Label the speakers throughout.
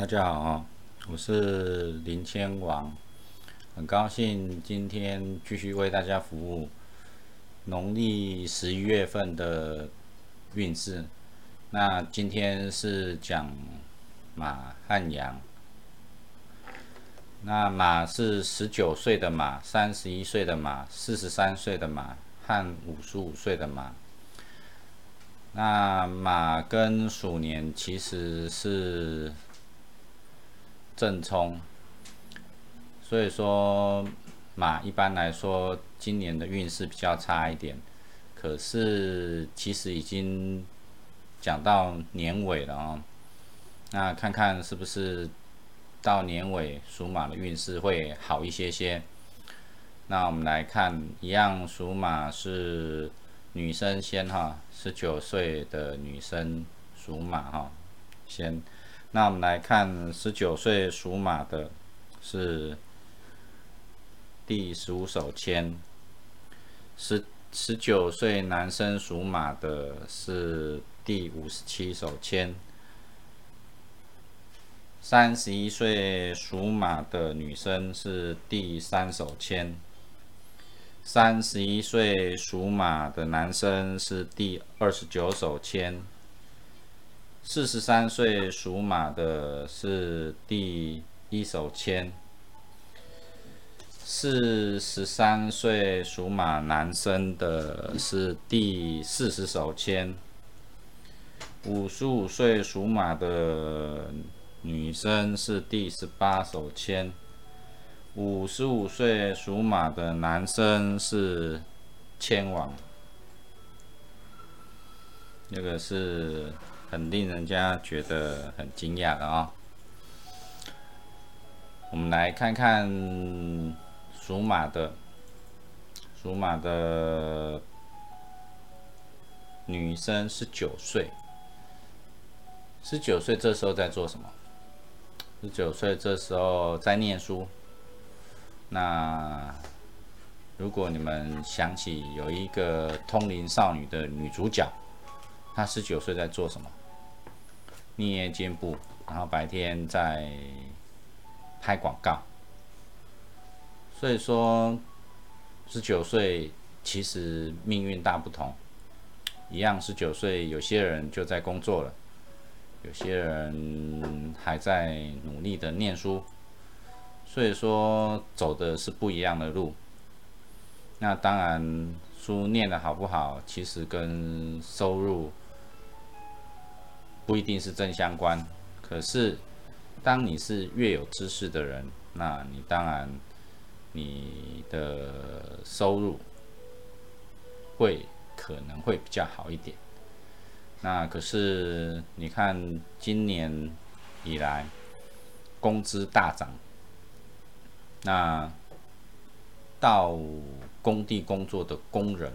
Speaker 1: 大家好，我是林千王，很高兴今天继续为大家服务农历十一月份的运势。那今天是讲马和羊。那马是十九岁的马、三十一岁的马、四十三岁的马和五十五岁的马。那马跟鼠年其实是。正冲，所以说马一般来说今年的运势比较差一点，可是其实已经讲到年尾了啊，那看看是不是到年尾属马的运势会好一些些。那我们来看，一样属马是女生先哈，十九岁的女生属马哈，先。那我们来看，十九岁属马的是第十五手签；十十九岁男生属马的是第五十七手签；三十一岁属马的女生是第三手签；三十一岁属马的男生是第二十九手签。四十三岁属马的是第一手签，四十三岁属马男生的是第四十手签，五十五岁属马的女生是第十八手签，五十五岁属马的男生是签王，那个是。很令人家觉得很惊讶的啊！我们来看看属马的，属马的女生十九岁，十九岁这时候在做什么？十九岁这时候在念书。那如果你们想起有一个通灵少女的女主角，她十九岁在做什么？捏肩部，然后白天在拍广告，所以说十九岁其实命运大不同，一样十九岁，有些人就在工作了，有些人还在努力的念书，所以说走的是不一样的路。那当然，书念的好不好，其实跟收入。不一定是正相关，可是当你是越有知识的人，那你当然你的收入会可能会比较好一点。那可是你看今年以来工资大涨，那到工地工作的工人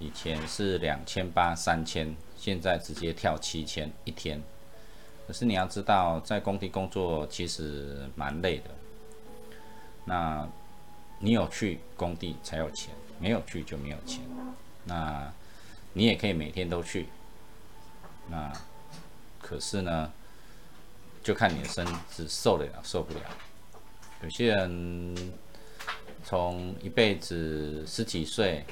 Speaker 1: 以前是两千八三千。现在直接跳七千一天，可是你要知道，在工地工作其实蛮累的。那你有去工地才有钱，没有去就没有钱。那你也可以每天都去，那可是呢，就看你的身子受得了受不了。有些人从一辈子十几岁。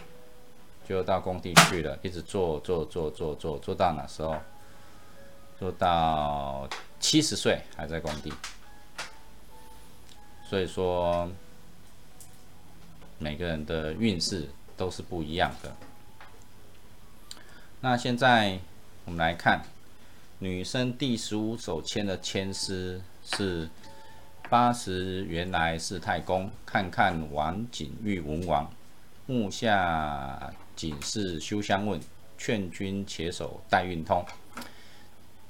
Speaker 1: 就到工地去了，一直做做做做做做到哪时候？做到七十岁还在工地。所以说，每个人的运势都是不一样的。那现在我们来看，女生第十五手签的签诗是八十原来是太公，看看王景玉文王目下。仅是修相问，劝君且守待运通。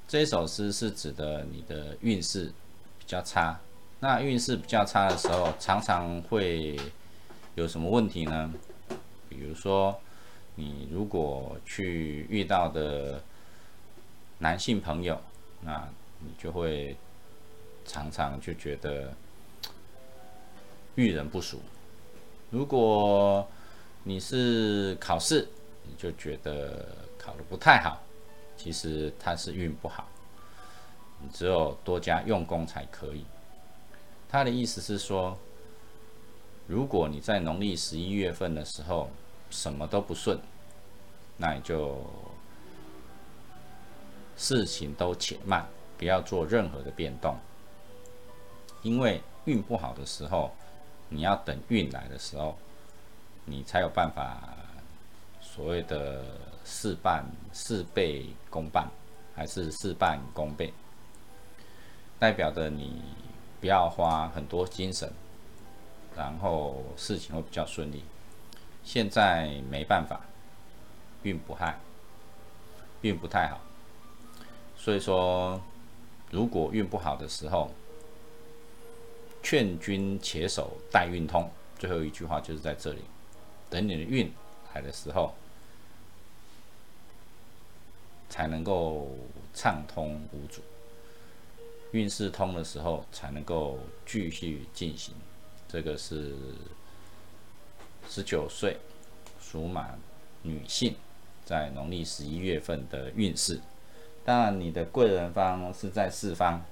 Speaker 1: 这首诗是指的你的运势比较差。那运势比较差的时候，常常会有什么问题呢？比如说，你如果去遇到的男性朋友，那你就会常常就觉得遇人不淑。如果你是考试，你就觉得考的不太好，其实他是运不好。你只有多加用功才可以。他的意思是说，如果你在农历十一月份的时候什么都不顺，那你就事情都且慢，不要做任何的变动，因为运不好的时候，你要等运来的时候，你才有办法所谓的事半事倍功半，还是事半功倍，代表着你不要花很多精神，然后事情会比较顺利。现在没办法，运不害，运不太好。所以说，如果运不好的时候，劝君且守待运通。最后一句话就是在这里，等你的运来的时候，才能够畅通无阻。运势通的时候，才能够继续进行。这个是十九岁属马女性在农历十一月份的运势。当然，你的贵人方是在四方，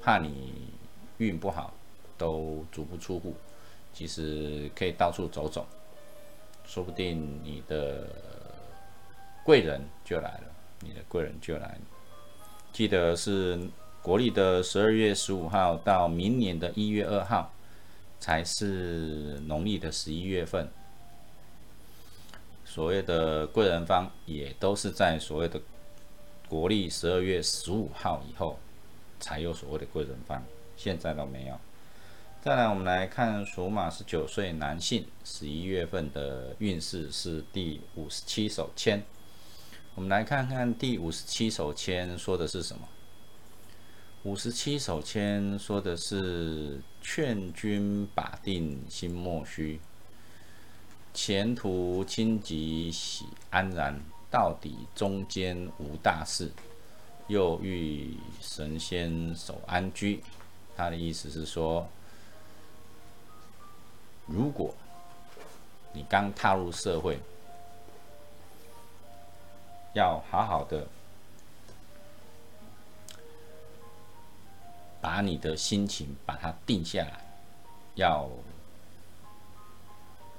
Speaker 1: 怕你运不好，都足不出户。其实可以到处走走，说不定你的贵人就来了。你的贵人就来了。记得是国历的十二月十五号到明年的一月二号，才是农历的十一月份。所谓的贵人方也都是在所谓的。国历十二月十五号以后才有所谓的贵人方，现在都没有。再来，我们来看属马十九岁男性十一月份的运势是第五十七手签。我们来看看第五十七手签说的是什么。五十七手签说的是劝君把定心莫虚，前途清吉喜安然。到底中间无大事，又遇神仙守安居。他的意思是说，如果你刚踏入社会，要好好的把你的心情把它定下来，要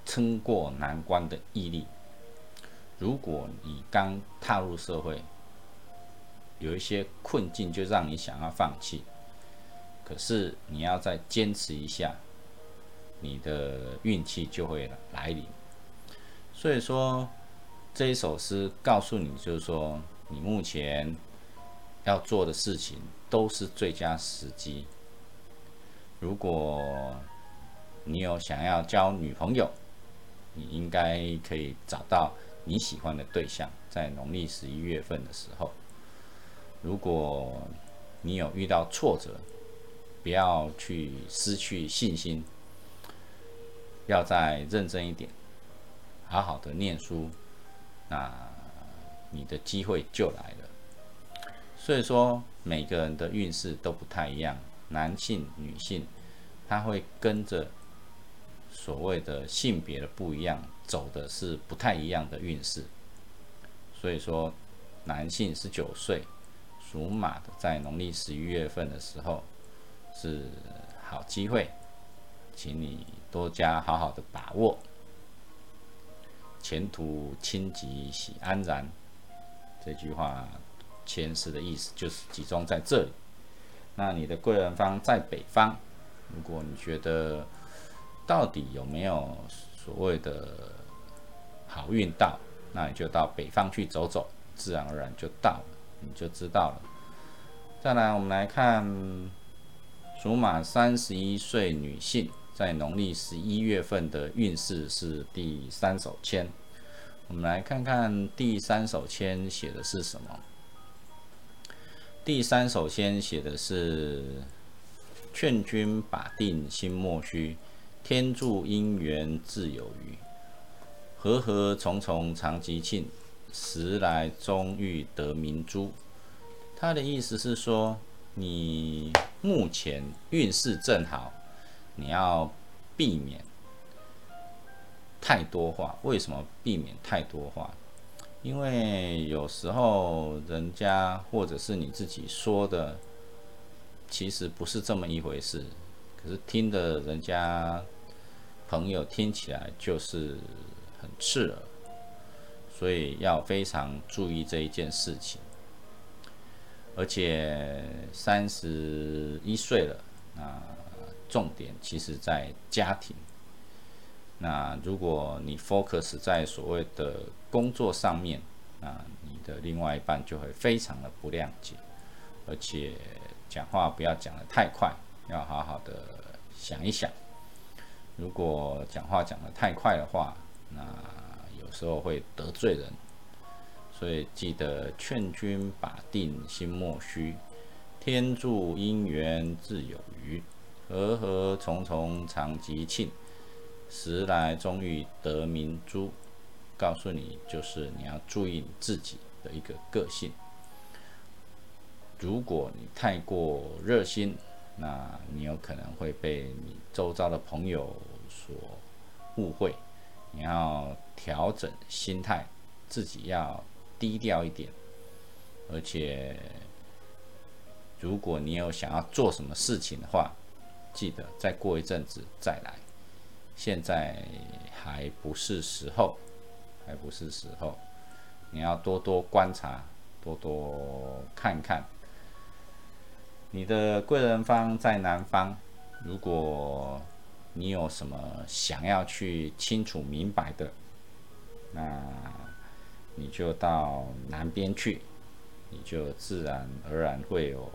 Speaker 1: 撑过难关的毅力。如果你刚踏入社会，有一些困境就让你想要放弃，可是你要再坚持一下，你的运气就会来临。所以说这一首诗告诉你，就是说你目前要做的事情都是最佳时机。如果你有想要交女朋友，你应该可以找到。你喜欢的对象在农历十一月份的时候，如果你有遇到挫折，不要去失去信心，要再认真一点，好好的念书，那你的机会就来了。所以说，每个人的运势都不太一样，男性、女性，他会跟着。所谓的性别的不一样，走的是不太一样的运势。所以说，男性十九岁属马的，在农历十一月份的时候是好机会，请你多加好好的把握。前途清吉喜安然，这句话前世的意思就是集中在这里。那你的贵人方在北方，如果你觉得。到底有没有所谓的好运到？那你就到北方去走走，自然而然就到了，你就知道了。再来，我们来看属马三十一岁女性在农历十一月份的运势是第三手签。我们来看看第三手签写的是什么。第三手签写的是“劝君把定心莫虚”。天助姻缘自有余，和和重重常吉庆，时来终遇得明珠。他的意思是说，你目前运势正好，你要避免太多话。为什么避免太多话？因为有时候人家或者是你自己说的其实不是这么一回事。可是听的人家朋友听起来就是很刺耳，所以要非常注意这一件事情。而且三十一岁了，啊重点其实在家庭。那如果你 focus 在所谓的工作上面，那你的另外一半就会非常的不谅解，而且讲话不要讲的太快，要好好的想一想。如果讲话讲的太快的话，那有时候会得罪人。所以记得劝君把定心莫虚，天助姻缘自有余，和和重重常吉庆，时来终遇得明珠。告诉你，就是你要注意你自己的一个个性。如果你太过热心，那你有可能会被你周遭的朋友所误会。你要调整心态，自己要。低调一点，而且，如果你有想要做什么事情的话，记得再过一阵子再来。现在还不是时候，还不是时候。你要多多观察，多多看看。你的贵人方在南方，如果你有什么想要去清楚明白的，那。你就到南边去，你就自然而然会有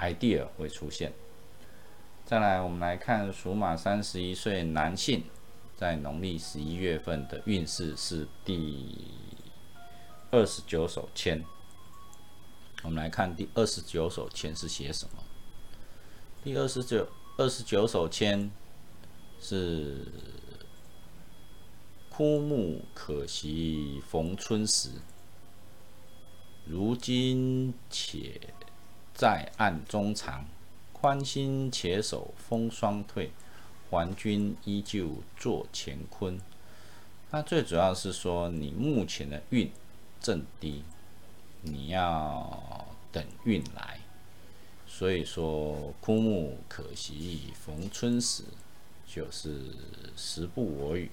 Speaker 1: idea 会出现。再来，我们来看属马三十一岁男性在农历十一月份的运势是第二十九手签。我们来看第二十九手签是写什么？第二十九二十九手签是。枯木可惜逢春时，如今且在暗中藏。宽心且守风霜退，还君依旧作乾坤。那最主要是说，你目前的运正低，你要等运来。所以说，枯木可惜逢春时，就是时不我与。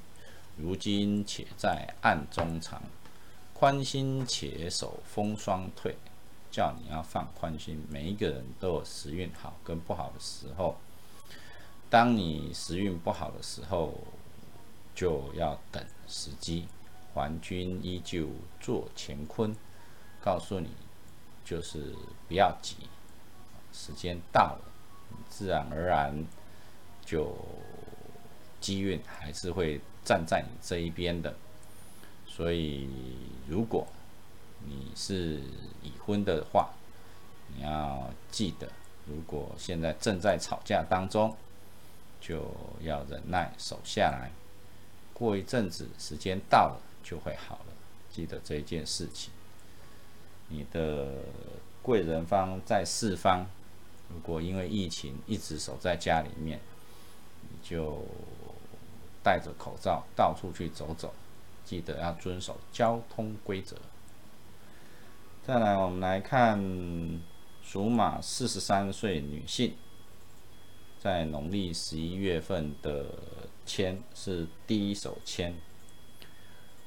Speaker 1: 如今且在暗中藏，宽心且守风霜退，叫你要放宽心。每一个人都有时运好跟不好的时候，当你时运不好的时候，就要等时机。还君依旧做乾坤，告诉你就是不要急，时间到了，自然而然就机运还是会。站在你这一边的，所以如果你是已婚的话，你要记得，如果现在正在吵架当中，就要忍耐守下来，过一阵子时间到了就会好了。记得这一件事情，你的贵人方在四方，如果因为疫情一直守在家里面，你就。戴着口罩到处去走走，记得要遵守交通规则。再来，我们来看属马四十三岁女性，在农历十一月份的签是第一手签。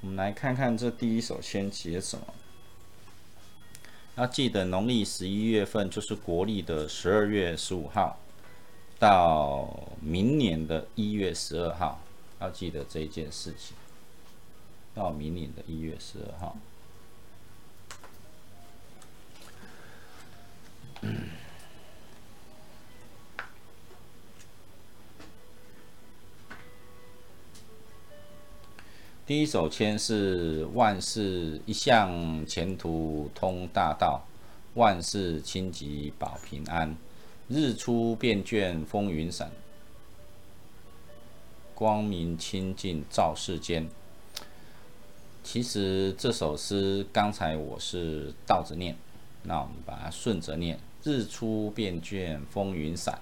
Speaker 1: 我们来看看这第一手签写什么。要记得，农历十一月份就是国历的十二月十五号，到明年的一月十二号。要记得这一件事情，到明年的一月十二号。第一手签是万事一向前途通大道，万事清吉保平安，日出便卷风云散。光明清净照世间。其实这首诗刚才我是倒着念，那我们把它顺着念：日出便见风云散，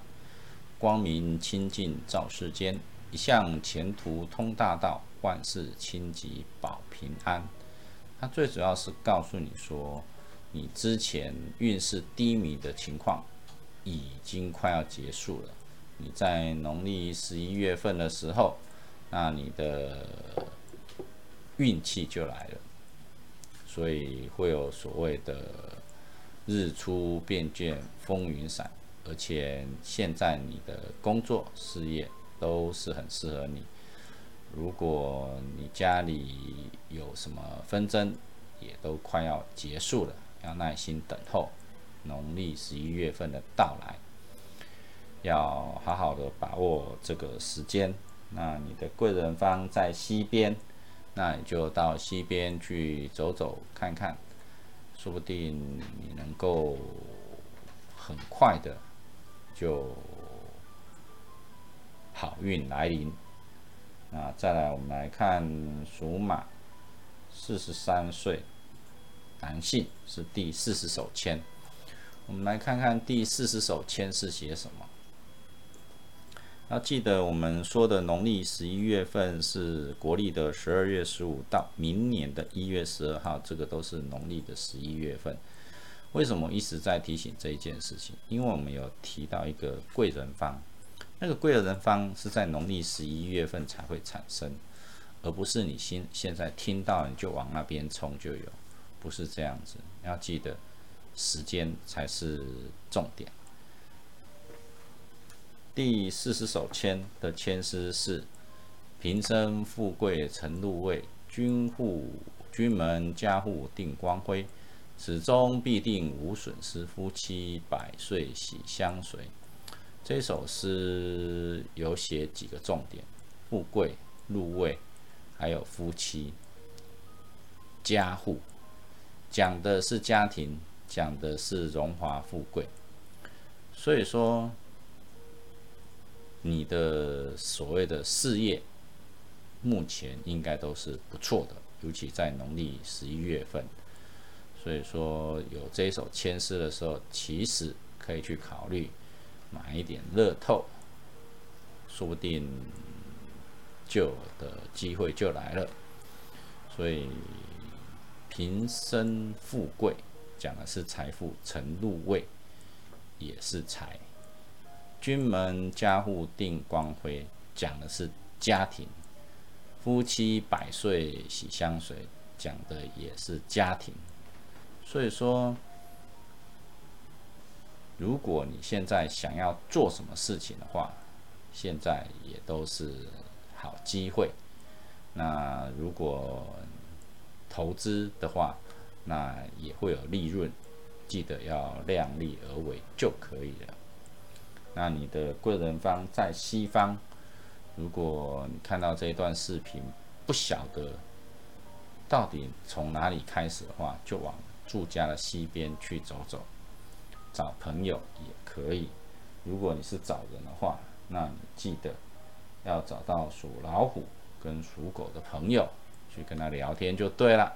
Speaker 1: 光明清净照世间。一向前途通大道，万事清吉保平安。它最主要是告诉你说，你之前运势低迷的情况已经快要结束了。你在农历十一月份的时候，那你的运气就来了，所以会有所谓的日出便见风云散，而且现在你的工作事业都是很适合你。如果你家里有什么纷争，也都快要结束了，要耐心等候农历十一月份的到来，要好好的把握这个时间。那你的贵人方在西边，那你就到西边去走走看看，说不定你能够很快的就好运来临。啊再来，我们来看属马，四十三岁，男性是第四十手签。我们来看看第四十手签是写什么。要记得我们说的农历十一月份是国历的十二月十五到明年的一月十二号，这个都是农历的十一月份。为什么一直在提醒这一件事情？因为我们有提到一个贵人方。那个贵人方是在农历十一月份才会产生，而不是你现现在听到你就往那边冲就有，不是这样子。要记得时间才是重点。第四十首签的签诗是：平生富贵成禄位，君户君门家户定光辉，始终必定无损失，夫妻百岁喜相随。这首诗有写几个重点：富贵、入位，还有夫妻、家户，讲的是家庭，讲的是荣华富贵。所以说，你的所谓的事业，目前应该都是不错的，尤其在农历十一月份。所以说，有这一首签诗的时候，其实可以去考虑。买一点乐透，说不定就的机会就来了。所以平生富贵讲的是财富，成入位也是财。君门家户定光辉讲的是家庭，夫妻百岁喜相随讲的也是家庭。所以说。如果你现在想要做什么事情的话，现在也都是好机会。那如果投资的话，那也会有利润，记得要量力而为就可以了。那你的贵人方在西方，如果你看到这一段视频，不晓得到底从哪里开始的话，就往住家的西边去走走。找朋友也可以，如果你是找人的话，那你记得要找到属老虎跟属狗的朋友去跟他聊天就对了。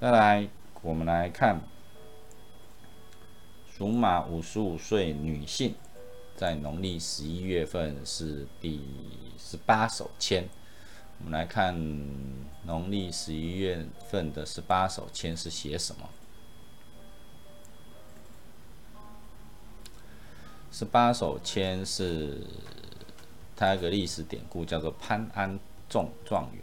Speaker 1: 再来，我们来看属马五十五岁女性，在农历十一月份是第十八手签。我们来看农历十一月份的十八手签是写什么？十八手签是它一个历史典故，叫做潘安中状元。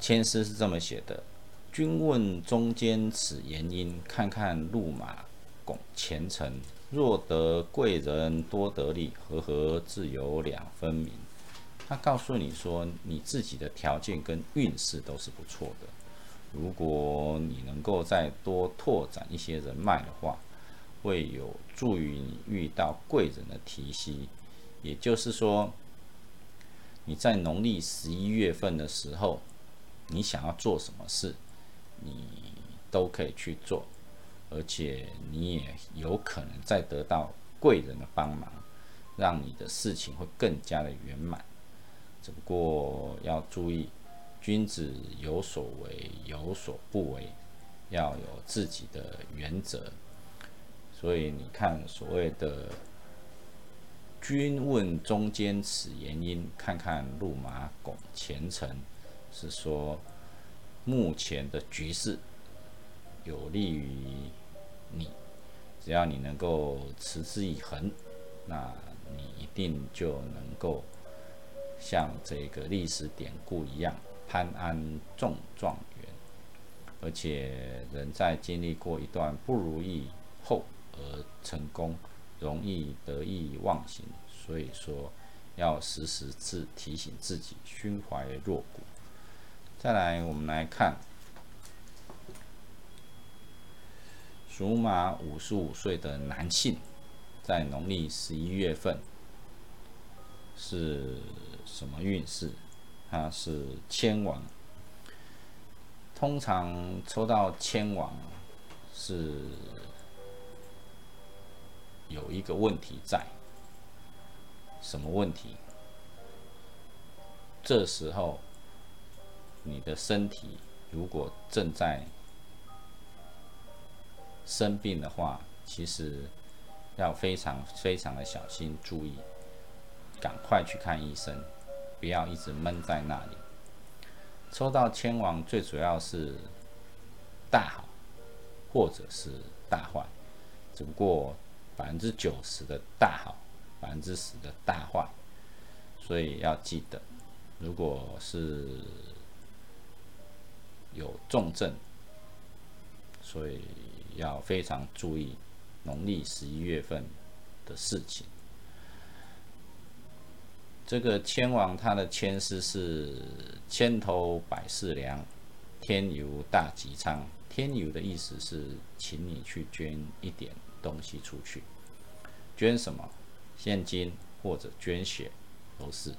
Speaker 1: 签诗是这么写的：“君问中间此言因，看看路马拱前程。若得贵人多得利，和合自有两分明。”他告诉你说，你自己的条件跟运势都是不错的。如果你能够再多拓展一些人脉的话，会有助于你遇到贵人的提携，也就是说，你在农历十一月份的时候，你想要做什么事，你都可以去做，而且你也有可能再得到贵人的帮忙，让你的事情会更加的圆满。只不过要注意，君子有所为，有所不为，要有自己的原则。所以你看，所谓的“君问中间此言因，看看路马拱前程”，是说目前的局势有利于你，只要你能够持之以恒，那你一定就能够像这个历史典故一样攀安中状元。而且人在经历过一段不如意后而成功，容易得意忘形，所以说要时时自提醒自己，心怀若谷。再来，我们来看属马五十五岁的男性，在农历十一月份是什么运势？他是千王。通常抽到千王是有一个问题在，什么问题？这时候你的身体如果正在生病的话，其实要非常非常的小心注意，赶快去看医生，不要一直闷在那里。抽到千王，最主要是大好，或者是大坏，只不过百分之九十的大好，百分之十的大坏，所以要记得，如果是有重症，所以要非常注意农历十一月份的事情。这个千王，他的千丝是千头百事良，天游大吉昌。天游的意思是，请你去捐一点东西出去，捐什么？现金或者捐血都是。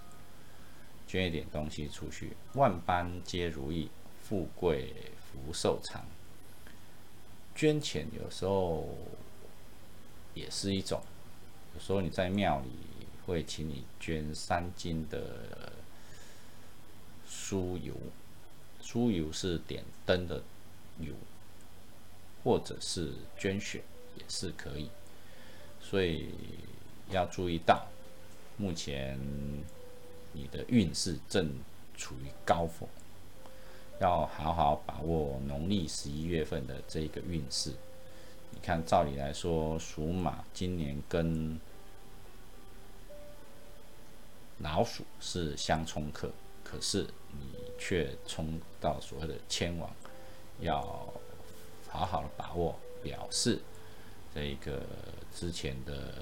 Speaker 1: 捐一点东西出去，万般皆如意，富贵福寿长。捐钱有时候也是一种，有时候你在庙里。会请你捐三斤的酥油，酥油是点灯的油，或者是捐血也是可以，所以要注意到，目前你的运势正处于高峰，要好好把握农历十一月份的这个运势。你看，照理来说，属马今年跟老鼠是相冲克，可是你却冲到所谓的千王，要好好的把握，表示这个之前的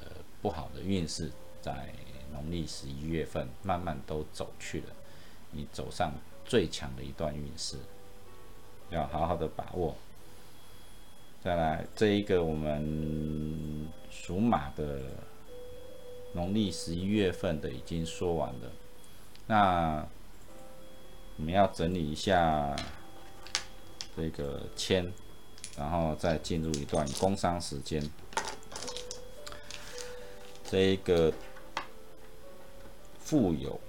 Speaker 1: 不好的运势，在农历十一月份慢慢都走去了，你走上最强的一段运势，要好好的把握。再来这一个我们属马的。农历十一月份的已经说完了，那我们要整理一下这个签，然后再进入一段工商时间。这一个富有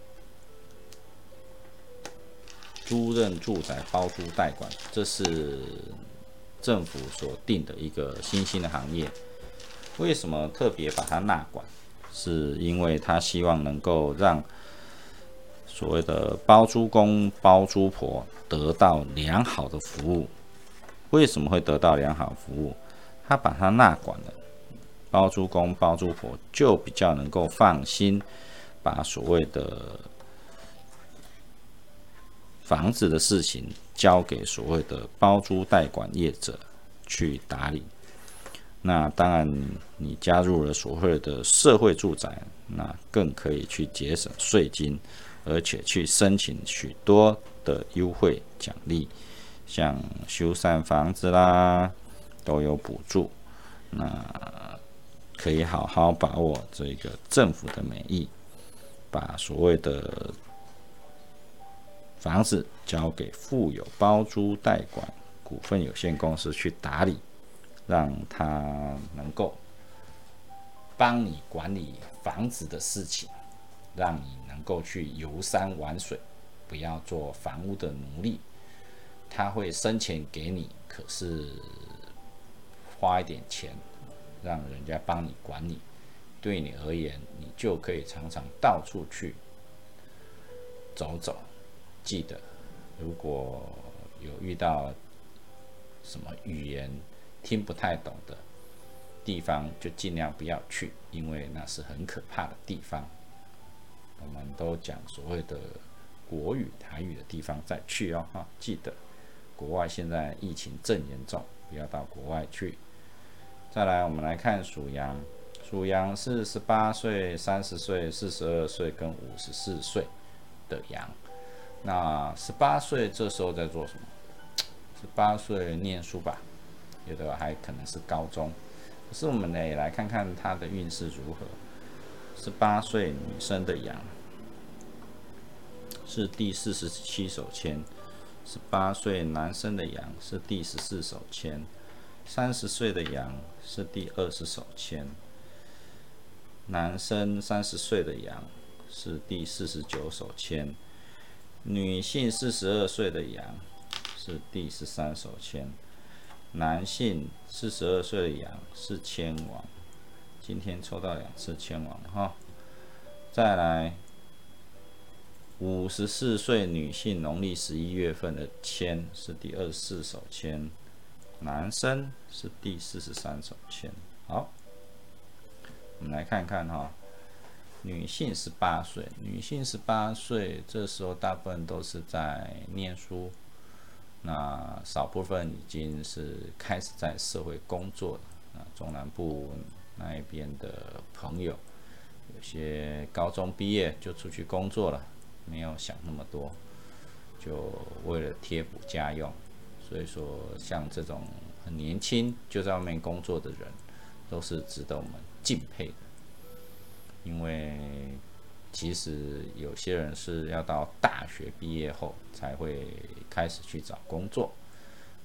Speaker 1: 租赁住宅包租代管，这是政府所定的一个新兴的行业。为什么特别把它纳管？是因为他希望能够让所谓的包租公、包租婆得到良好的服务。为什么会得到良好服务？他把它纳管了，包租公、包租婆就比较能够放心，把所谓的房子的事情交给所谓的包租代管业者去打理。那当然，你加入了所谓的社会住宅，那更可以去节省税金，而且去申请许多的优惠奖励，像修缮房子啦，都有补助。那可以好好把握这个政府的美意，把所谓的房子交给富有包租代管股份有限公司去打理。让他能够帮你管理房子的事情，让你能够去游山玩水，不要做房屋的奴隶。他会生钱给你，可是花一点钱，让人家帮你管理，对你而言，你就可以常常到处去走走。记得，如果有遇到什么语言听不太懂的地方，就尽量不要去，因为那是很可怕的地方。我们都讲所谓的国语、台语的地方再去哦，哈，记得国外现在疫情正严重，不要到国外去。再来，我们来看属羊，属羊是十八岁、三十岁、四十二岁跟五十四岁的羊。那十八岁这时候在做什么？十八岁念书吧，有的还可能是高中。可是我们呢，也来看看他的运势如何。十八岁女生的羊是第四十七手签，十八岁男生的羊是第十四手签，三十岁的羊是第二十手签，男生三十岁的羊是第四十九手签。女性四十二岁的羊是第十三手签，男性四十二岁的羊是千王。今天抽到两次千王哈，再来五十四岁女性农历十一月份的签是第二十四手签，男生是第四十三手签。好，我们来看看哈。女性十八岁，女性十八岁，这时候大部分都是在念书，那少部分已经是开始在社会工作了。啊，中南部那一边的朋友，有些高中毕业就出去工作了，没有想那么多，就为了贴补家用。所以说，像这种很年轻就在外面工作的人，都是值得我们敬佩的。因为其实有些人是要到大学毕业后才会开始去找工作，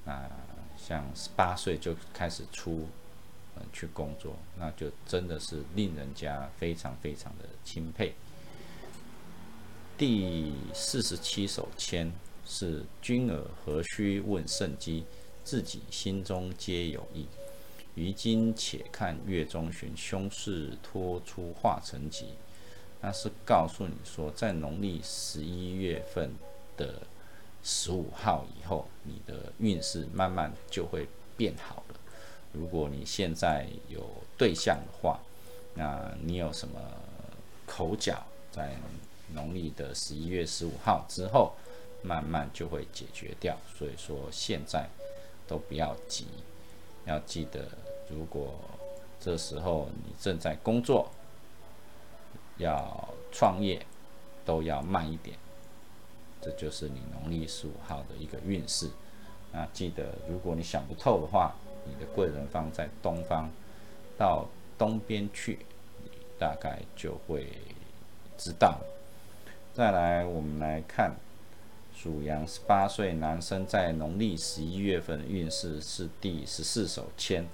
Speaker 1: 那像十八岁就开始出嗯去工作，那就真的是令人家非常非常的钦佩。第四十七首签是“君尔何须问圣机，自己心中皆有意。”于今且看月中旬，凶事脱出化成吉，那是告诉你说，在农历十一月份的十五号以后，你的运势慢慢就会变好了。如果你现在有对象的话，那你有什么口角，在农历的十一月十五号之后，慢慢就会解决掉。所以说，现在都不要急。要记得，如果这时候你正在工作，要创业，都要慢一点。这就是你农历十五号的一个运势。那记得，如果你想不透的话，你的贵人方在东方，到东边去，你大概就会知道了。再来，我们来看。属羊十八岁男生在农历十一月份运势是第十四手签，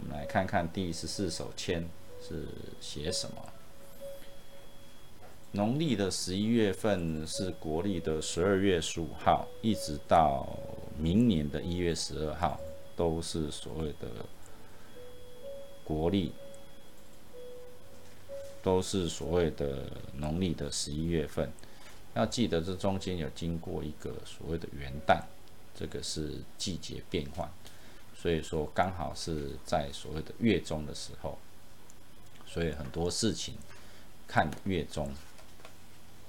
Speaker 1: 我们来看看第十四首签是写什么。农历的十一月份是国历的十二月十五号，一直到明年的一月十二号，都是所谓的国历，都是所谓的农历的十一月份。要记得，这中间有经过一个所谓的元旦，这个是季节变换，所以说刚好是在所谓的月中的时候，所以很多事情看月中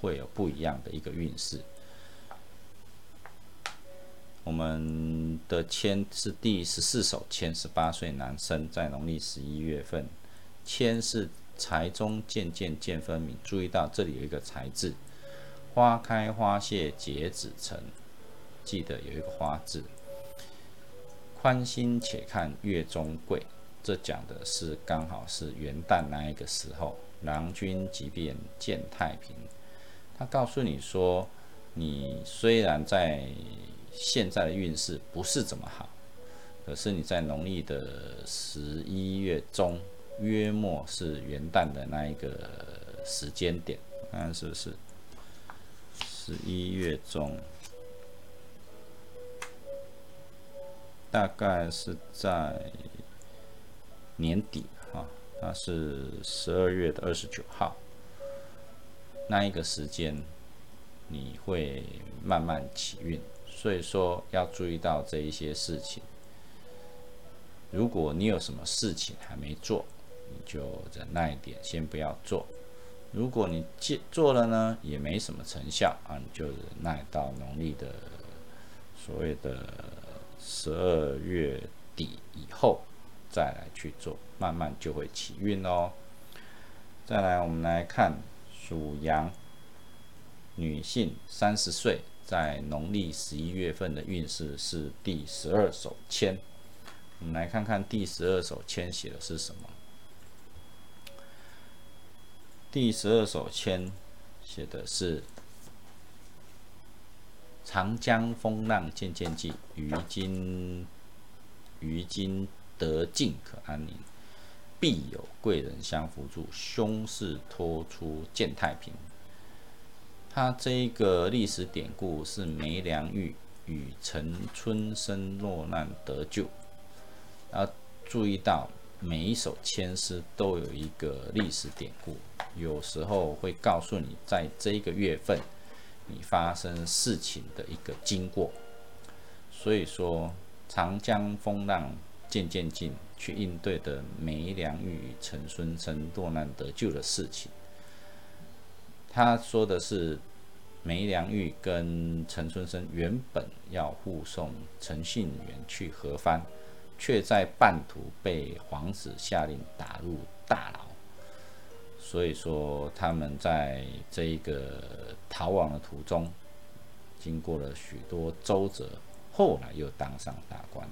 Speaker 1: 会有不一样的一个运势。我们的签是第十四首签，十八岁男生在农历十一月份，签是财中渐渐见分明，注意到这里有一个财字。花开花谢结子成，记得有一个花字。宽心且看月中桂，这讲的是刚好是元旦那一个时候，郎君即便见太平。他告诉你说，你虽然在现在的运势不是怎么好，可是你在农历的十一月中，约莫是元旦的那一个时间点，看是不是？十一月中，大概是在年底哈，那是十二月的二十九号，那一个时间你会慢慢起运，所以说要注意到这一些事情。如果你有什么事情还没做，你就忍耐一点，先不要做。如果你做做了呢，也没什么成效啊，你就忍耐到农历的所谓的十二月底以后再来去做，慢慢就会起运哦。再来，我们来看属羊女性三十岁，在农历十一月份的运势是第十二手签。我们来看看第十二手签写的是什么。第十二手签写的是“长江风浪渐渐近，于今于今得尽可安宁，必有贵人相扶助，凶事脱出见太平。”它这一个历史典故是梅良玉与陈春生落难得救。要注意到每一首签诗都有一个历史典故，有时候会告诉你在这个月份你发生事情的一个经过。所以说，长江风浪渐渐近，去应对的梅良玉与陈孙生落难得救的事情。他说的是梅良玉跟陈春生原本要护送陈信元去河翻。却在半途被皇子下令打入大牢，所以说他们在这一个逃亡的途中，经过了许多周折，后来又当上大官。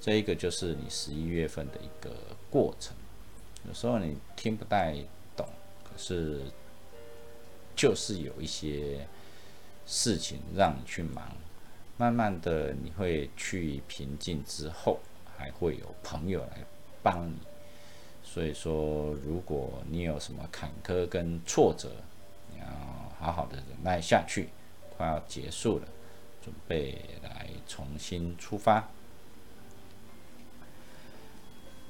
Speaker 1: 这一个就是你十一月份的一个过程。有时候你听不太懂，可是就是有一些事情让你去忙，慢慢的你会去平静之后。还会有朋友来帮你，所以说，如果你有什么坎坷跟挫折，你要好好的忍耐下去，快要结束了，准备来重新出发。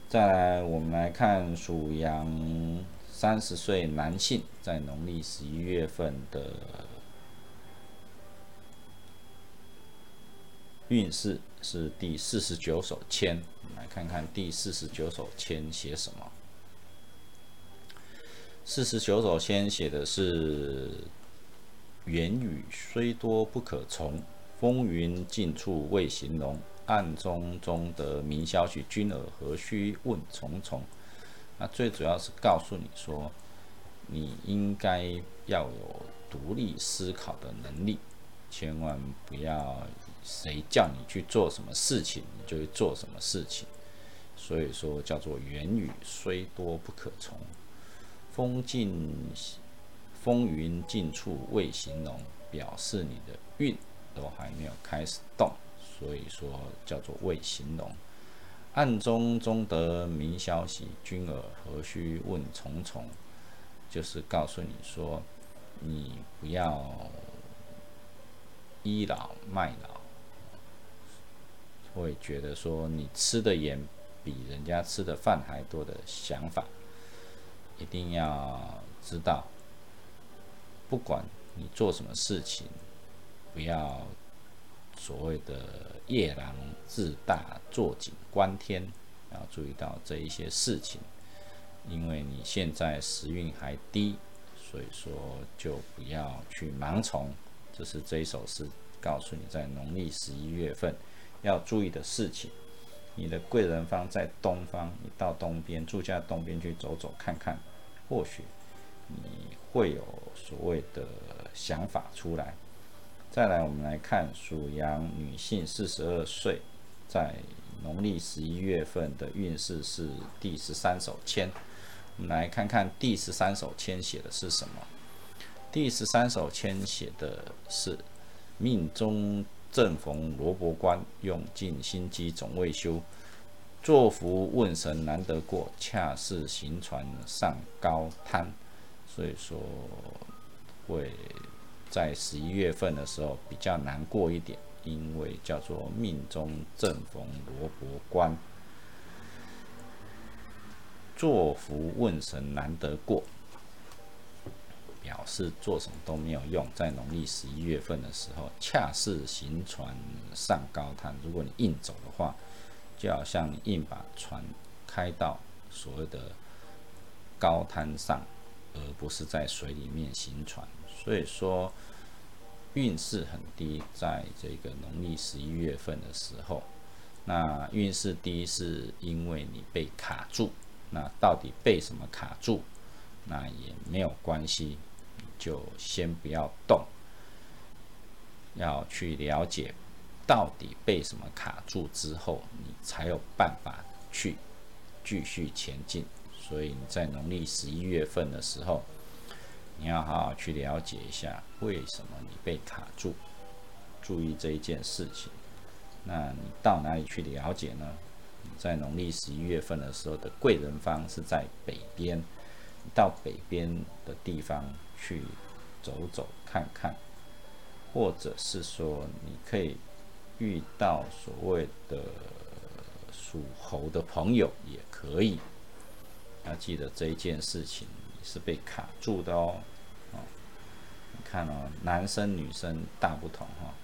Speaker 1: 再来，我们来看属羊三十岁男性在农历十一月份的运势。是第四十九首签，我们来看看第四十九首签写什么。四十九首签写的是“言语虽多不可从，风云尽处未形容。暗中中得明消息，君儿何须问重重？”那最主要是告诉你说，你应该要有独立思考的能力，千万不要。谁叫你去做什么事情，你就会做什么事情。所以说叫做言语虽多不可从，风尽风云尽处未形容，表示你的运都还没有开始动，所以说叫做未形容。暗中中得明消息，君儿何须问重重？就是告诉你说，你不要倚老卖老。会觉得说你吃的盐比人家吃的饭还多的想法，一定要知道，不管你做什么事情，不要所谓的夜郎自大、坐井观天，要注意到这一些事情，因为你现在时运还低，所以说就不要去盲从。这是这一首诗告诉你，在农历十一月份。要注意的事情，你的贵人方在东方，你到东边住家东边去走走看看，或许你会有所谓的想法出来。再来，我们来看属羊女性四十二岁，在农历十一月份的运势是第十三手签。我们来看看第十三手签写的是什么。第十三手签写的是命中。正逢罗伯关，用尽心机总未休。作福问神难得过，恰是行船上高滩。所以说，会在十一月份的时候比较难过一点，因为叫做命中正逢罗伯关，作福问神难得过。表示做什么都没有用。在农历十一月份的时候，恰是行船上高滩。如果你硬走的话，就好像你硬把船开到所谓的高滩上，而不是在水里面行船。所以说运势很低，在这个农历十一月份的时候，那运势低是因为你被卡住。那到底被什么卡住？那也没有关系，就先不要动。要去了解到底被什么卡住之后，你才有办法去继续前进。所以你在农历十一月份的时候，你要好好去了解一下为什么你被卡住，注意这一件事情。那你到哪里去了解呢？你在农历十一月份的时候的贵人方是在北边，到北边的地方去走走看看，或者是说你可以遇到所谓的属猴的朋友也可以。要记得这一件事情，你是被卡住的哦。哦，你看哦，男生女生大不同哈。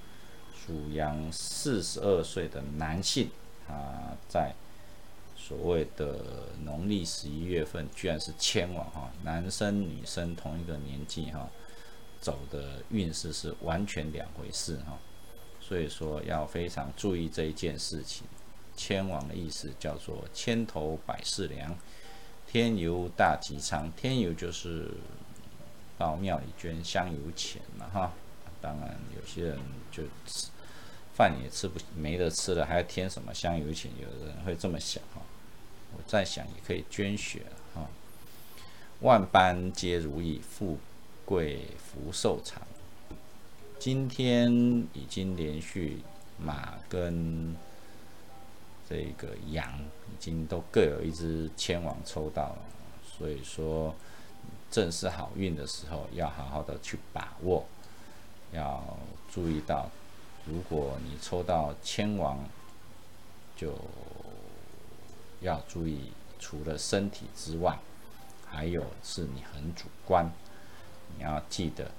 Speaker 1: 属羊四十二岁的男性。他在所谓的农历十一月份，居然是千王哈，男生女生同一个年纪哈，走的运势是完全两回事哈，所以说要非常注意这一件事情。千王的意思叫做千头百事良，添油大吉昌。添油就是到庙里捐香油钱了哈，当然有些人就吃。饭也吃不没得吃了，还要添什么香油钱？有的人会这么想哈。我在想，也可以捐血哈。万般皆如意，富贵福寿长。今天已经连续马跟这个羊已经都各有一只千王抽到了，所以说正是好运的时候，要好好的去把握，要注意到。如果你抽到千王，就要注意，除了身体之外，还有是你很主观。你要记得，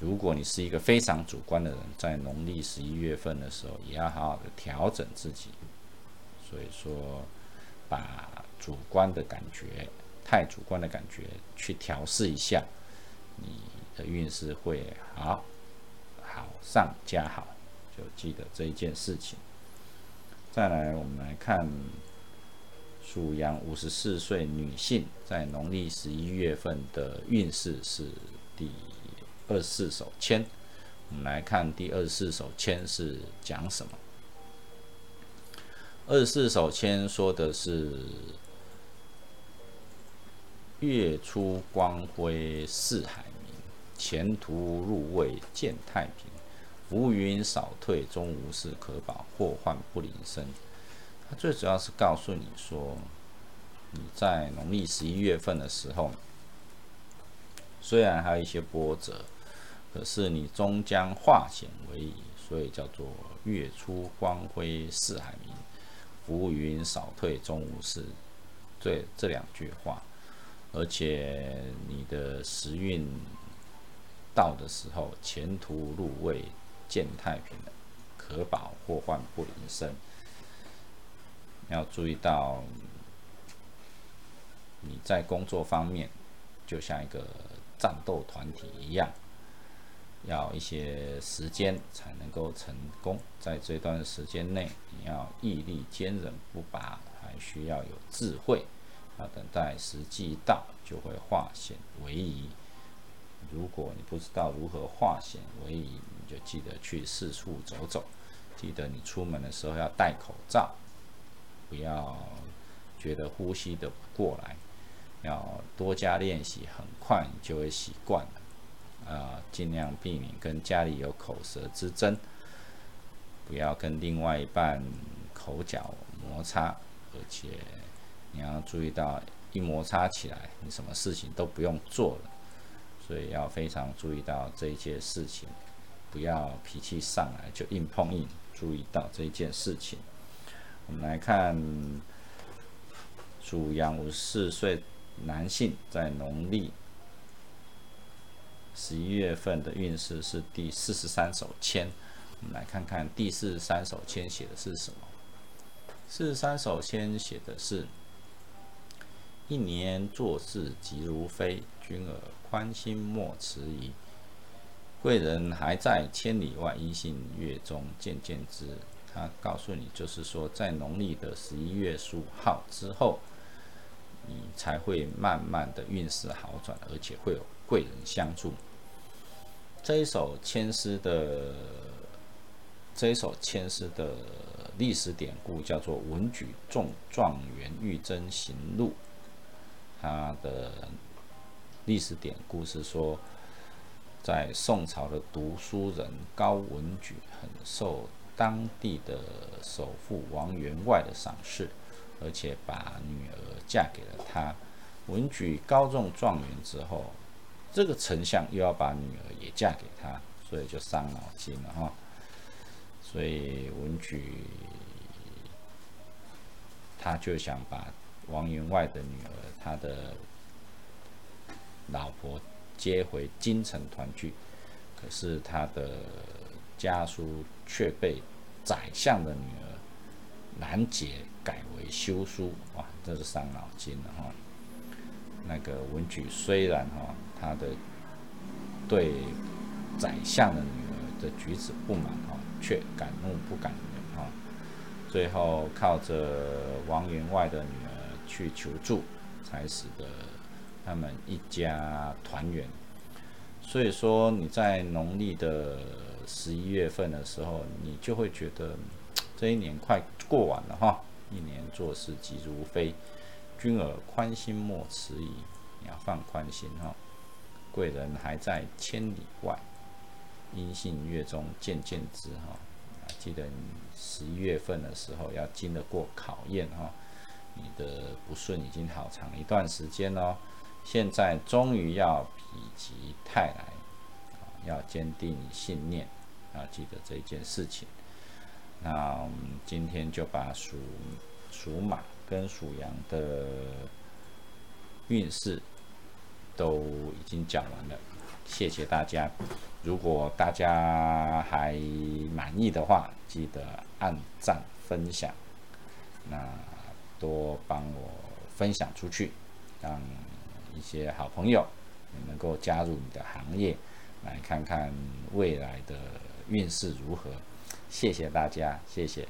Speaker 1: 如果你是一个非常主观的人，在农历十一月份的时候，也要好好的调整自己。所以说，把主观的感觉、太主观的感觉去调试一下，你的运势会好，好上加好。就记得这一件事情。再来，我们来看属羊五十四岁女性在农历十一月份的运势是第二十四手签。我们来看第二十四手签是讲什么？二十四手签说的是月出光辉四海明，前途入位见太平。浮云少退终无事可保，祸患不临身。最主要是告诉你说，你在农历十一月份的时候，虽然还有一些波折，可是你终将化险为夷，所以叫做月出光辉四海明，浮云少退终无事。对这两句话，而且你的时运到的时候，前途入位。见太平的，可保祸患不临身。要注意到，你在工作方面就像一个战斗团体一样，要一些时间才能够成功。在这段时间内，你要毅力坚韧不拔，还需要有智慧。要等待时机一到，就会化险为夷。如果你不知道如何化险为夷，你就记得去四处走走，记得你出门的时候要戴口罩，不要觉得呼吸的不过来，要多加练习，很快你就会习惯了。啊，尽量避免跟家里有口舌之争，不要跟另外一半口角摩擦，而且你要注意到，一摩擦起来，你什么事情都不用做了，所以要非常注意到这一些事情。不要脾气上来就硬碰硬，注意到这一件事情。我们来看属羊五十四岁男性在农历十一月份的运势是第四十三手签，我们来看看第四十三手签写的是什么。四十三手签写的是：一年做事急如飞，君儿宽心莫迟疑。贵人还在千里外，音信月中渐渐知。他告诉你，就是说，在农历的十一月十五号之后，你才会慢慢的运势好转，而且会有贵人相助。这一首千诗的这一首千诗的历史典故叫做《文举中状元玉贞行录》，它的历史典故是说，在宋朝的读书人高文举很受。当地的首富王员外的赏识，而且把女儿嫁给了他。文举高中状元之后，这个丞相又要把女儿也嫁给他，所以就伤脑筋了哈。所以文举他就想把王员外的女儿，他的老婆接回京城团聚，可是他的。家书却被宰相的女儿拦截，改为休书，哇，这是伤脑筋了哈。那个文举虽然哈，他的对宰相的女儿的举止不满哈，却敢怒不敢言哈。最后靠着王员外的女儿去求助，才使得他们一家团圆。所以说你在农历的。十一月份的时候，你就会觉得这一年快过完了哈。一年做事急如飞，君儿宽心莫迟疑，你要放宽心哈。贵人还在千里外，音信月中渐渐知哈。记得你十一月份的时候要经得过考验哈。你的不顺已经好长一段时间了，现在终于要否极泰来。要坚定信念，啊，记得这一件事情。那我们今天就把属属马跟属羊的运势都已经讲完了，谢谢大家。如果大家还满意的话，记得按赞分享，那多帮我分享出去，让一些好朋友能够加入你的行业。来看看未来的运势如何，谢谢大家，谢谢，